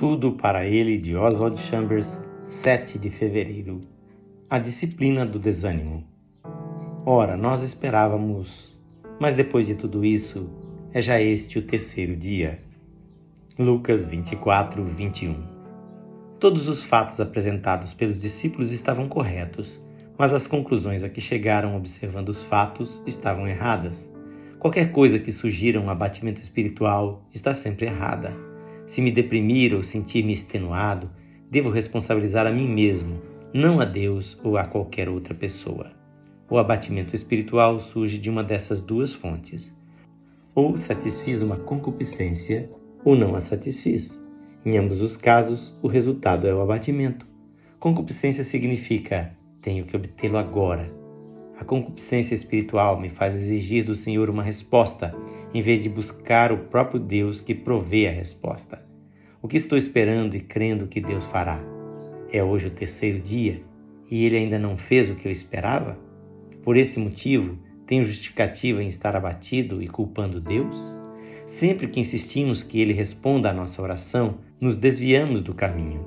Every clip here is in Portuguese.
Tudo para ele de Oswald Chambers, 7 de fevereiro. A disciplina do desânimo. Ora, nós esperávamos, mas depois de tudo isso, é já este o terceiro dia. Lucas 24, 21. Todos os fatos apresentados pelos discípulos estavam corretos, mas as conclusões a que chegaram observando os fatos estavam erradas. Qualquer coisa que sugira um abatimento espiritual está sempre errada. Se me deprimir ou sentir-me extenuado, devo responsabilizar a mim mesmo, não a Deus ou a qualquer outra pessoa. O abatimento espiritual surge de uma dessas duas fontes. Ou satisfiz uma concupiscência, ou não a satisfiz. Em ambos os casos, o resultado é o abatimento. Concupiscência significa tenho que obtê-lo agora. A concupiscência espiritual me faz exigir do Senhor uma resposta, em vez de buscar o próprio Deus que provê a resposta. O que estou esperando e crendo que Deus fará? É hoje o terceiro dia e ele ainda não fez o que eu esperava? Por esse motivo, tenho justificativa em estar abatido e culpando Deus? Sempre que insistimos que Ele responda à nossa oração, nos desviamos do caminho.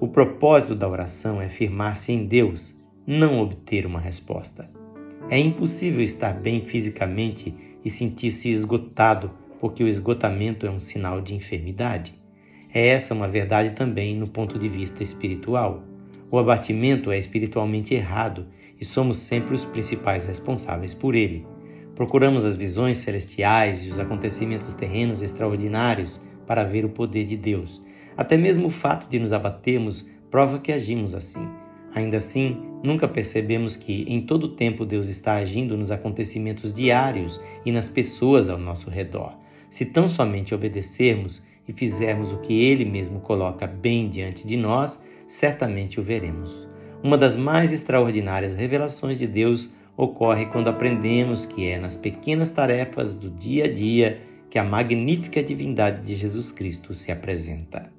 O propósito da oração é firmar-se em Deus, não obter uma resposta. É impossível estar bem fisicamente e sentir-se esgotado, porque o esgotamento é um sinal de enfermidade. É essa uma verdade também no ponto de vista espiritual. O abatimento é espiritualmente errado e somos sempre os principais responsáveis por ele. Procuramos as visões celestiais e os acontecimentos terrenos extraordinários para ver o poder de Deus. Até mesmo o fato de nos abatermos prova que agimos assim. Ainda assim, nunca percebemos que em todo tempo Deus está agindo nos acontecimentos diários e nas pessoas ao nosso redor. Se tão somente obedecermos e fizermos o que Ele mesmo coloca bem diante de nós, certamente o veremos. Uma das mais extraordinárias revelações de Deus ocorre quando aprendemos que é nas pequenas tarefas do dia a dia que a magnífica divindade de Jesus Cristo se apresenta.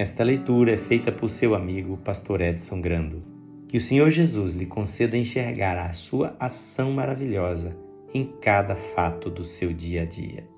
Esta leitura é feita por seu amigo Pastor Edson Grando. Que o Senhor Jesus lhe conceda enxergar a sua ação maravilhosa em cada fato do seu dia a dia.